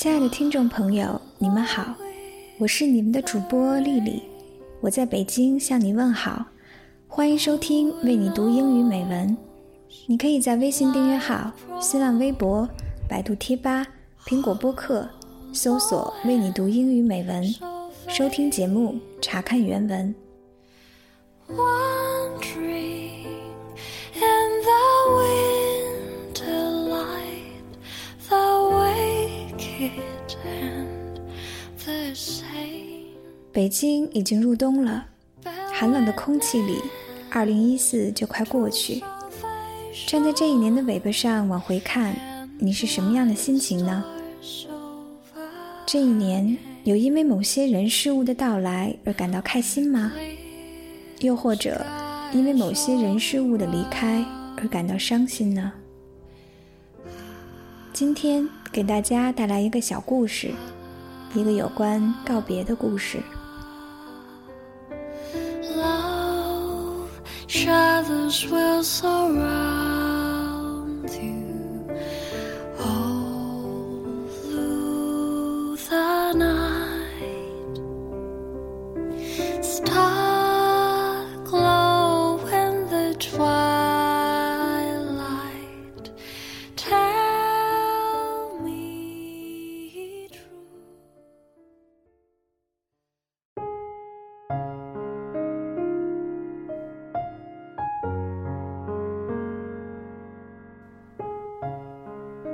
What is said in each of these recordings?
亲爱的听众朋友，你们好，我是你们的主播丽丽，我在北京向你问好，欢迎收听为你读英语美文。你可以在微信订阅号、新浪微博、百度贴吧、苹果播客搜索“为你读英语美文”，收听节目，查看原文。北京已经入冬了，寒冷的空气里，二零一四就快过去。站在这一年的尾巴上往回看，你是什么样的心情呢？这一年有因为某些人事物的到来而感到开心吗？又或者因为某些人事物的离开而感到伤心呢？今天给大家带来一个小故事，一个有关告别的故事。Love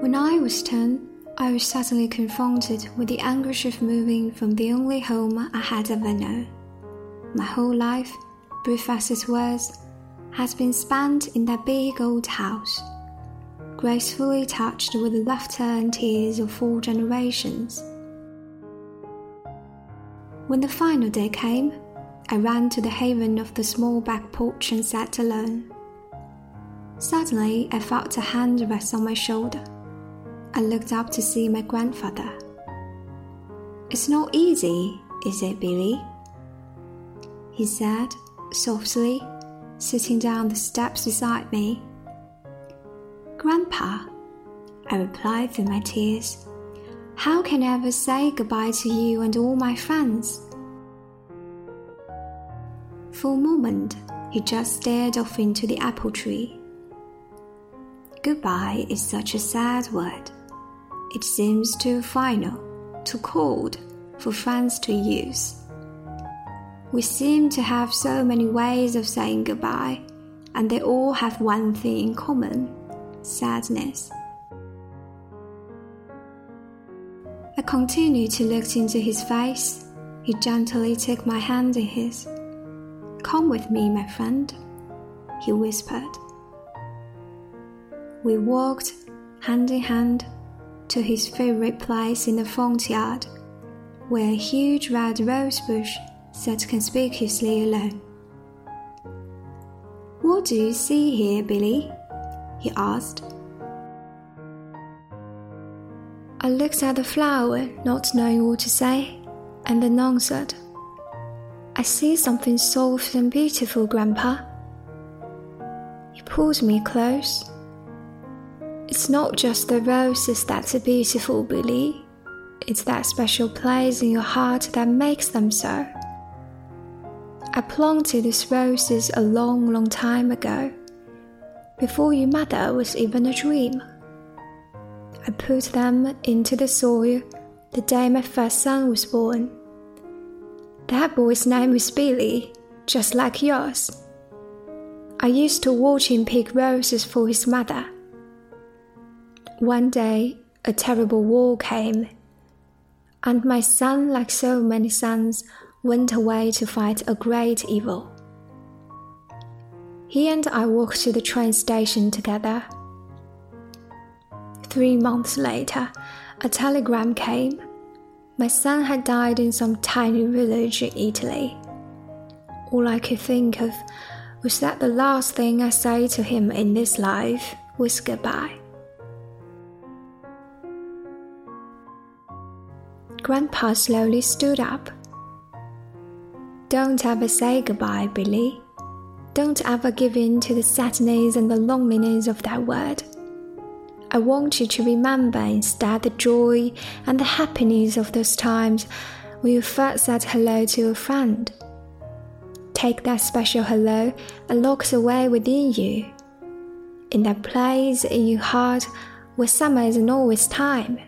When I was 10, I was suddenly confronted with the anguish of moving from the only home I had ever known. My whole life, brief as it was, has been spent in that big old house, gracefully touched with the laughter and tears of four generations. When the final day came, I ran to the haven of the small back porch and sat alone. Suddenly, I felt a hand rest on my shoulder. I looked up to see my grandfather. It's not easy, is it, Billy? He said, softly, sitting down the steps beside me. Grandpa, I replied through my tears, how can I ever say goodbye to you and all my friends? For a moment, he just stared off into the apple tree. Goodbye is such a sad word. It seems too final, too cold for friends to use. We seem to have so many ways of saying goodbye, and they all have one thing in common sadness. I continued to look into his face. He gently took my hand in his. Come with me, my friend, he whispered. We walked hand in hand to his favorite place in the front yard, where a huge red rose bush sat conspicuously alone. What do you see here, Billy? he asked. I looked at the flower, not knowing what to say, and then answered, I see something soft and beautiful, Grandpa. He pulled me close. It's not just the roses that's beautiful, Billy. It's that special place in your heart that makes them so. I planted these roses a long, long time ago, before your mother was even a dream. I put them into the soil the day my first son was born. That boy's name was Billy, just like yours. I used to watch him pick roses for his mother. One day, a terrible war came, and my son, like so many sons, went away to fight a great evil. He and I walked to the train station together. Three months later, a telegram came. My son had died in some tiny village in Italy. All I could think of was that the last thing I say to him in this life was goodbye. Grandpa slowly stood up. Don't ever say goodbye, Billy. Don't ever give in to the sadness and the loneliness of that word. I want you to remember instead the joy and the happiness of those times when you first said hello to a friend. Take that special hello and lock it away within you. In that place in your heart where summer isn't always time.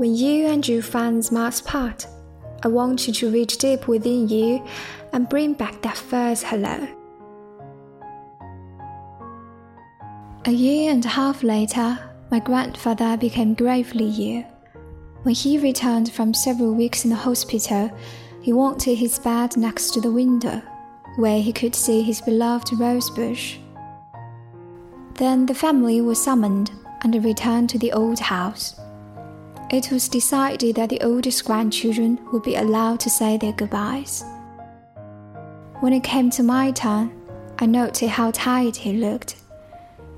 When you and your friends must part, I want you to reach deep within you and bring back that first hello. A year and a half later, my grandfather became gravely ill. When he returned from several weeks in the hospital, he wanted his bed next to the window, where he could see his beloved rosebush. Then the family was summoned and returned to the old house. It was decided that the oldest grandchildren would be allowed to say their goodbyes. When it came to my turn, I noted how tired he looked.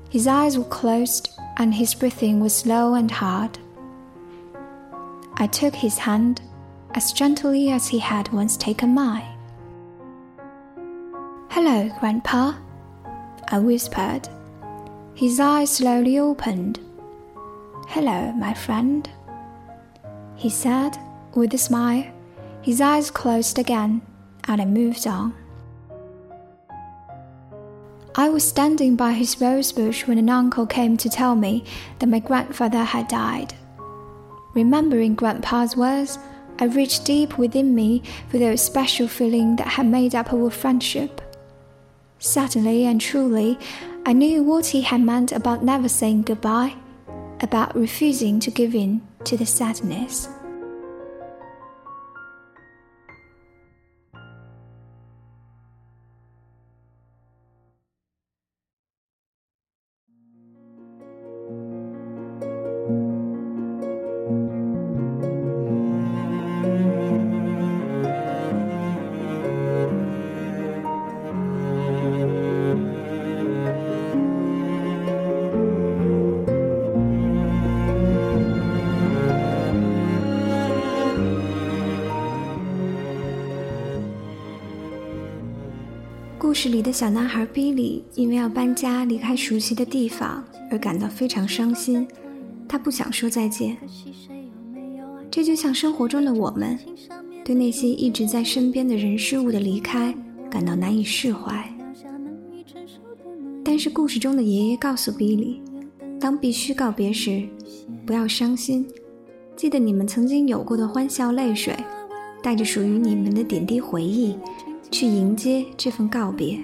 His eyes were closed and his breathing was slow and hard. I took his hand as gently as he had once taken mine. Hello, Grandpa, I whispered. His eyes slowly opened. Hello, my friend, he said with a smile. His eyes closed again, and I moved on. I was standing by his rose bush when an uncle came to tell me that my grandfather had died. Remembering Grandpa's words, I reached deep within me for the special feeling that had made up our friendship. Suddenly and truly, I knew what he had meant about never saying goodbye, about refusing to give in to the sadness. 故事里的小男孩比利因为要搬家离开熟悉的地方而感到非常伤心，他不想说再见。这就像生活中的我们，对那些一直在身边的人事物的离开感到难以释怀。但是故事中的爷爷告诉比利，当必须告别时，不要伤心，记得你们曾经有过的欢笑泪水，带着属于你们的点滴回忆。去迎接这份告别。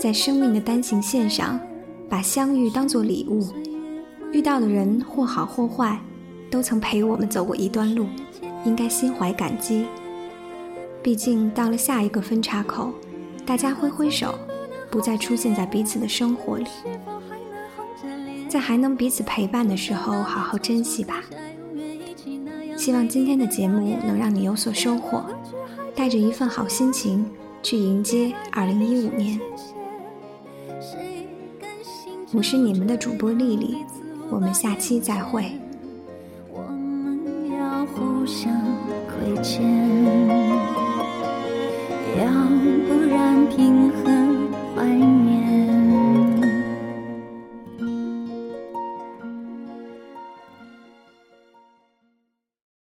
在生命的单行线上，把相遇当作礼物，遇到的人或好或坏，都曾陪我们走过一段路，应该心怀感激。毕竟到了下一个分叉口，大家挥挥手，不再出现在彼此的生活里。在还能彼此陪伴的时候，好好珍惜吧。希望今天的节目能让你有所收获，带着一份好心情去迎接2015年。我是你们的主播丽丽，我们下期再会。我们要互相亏欠，要不然平衡。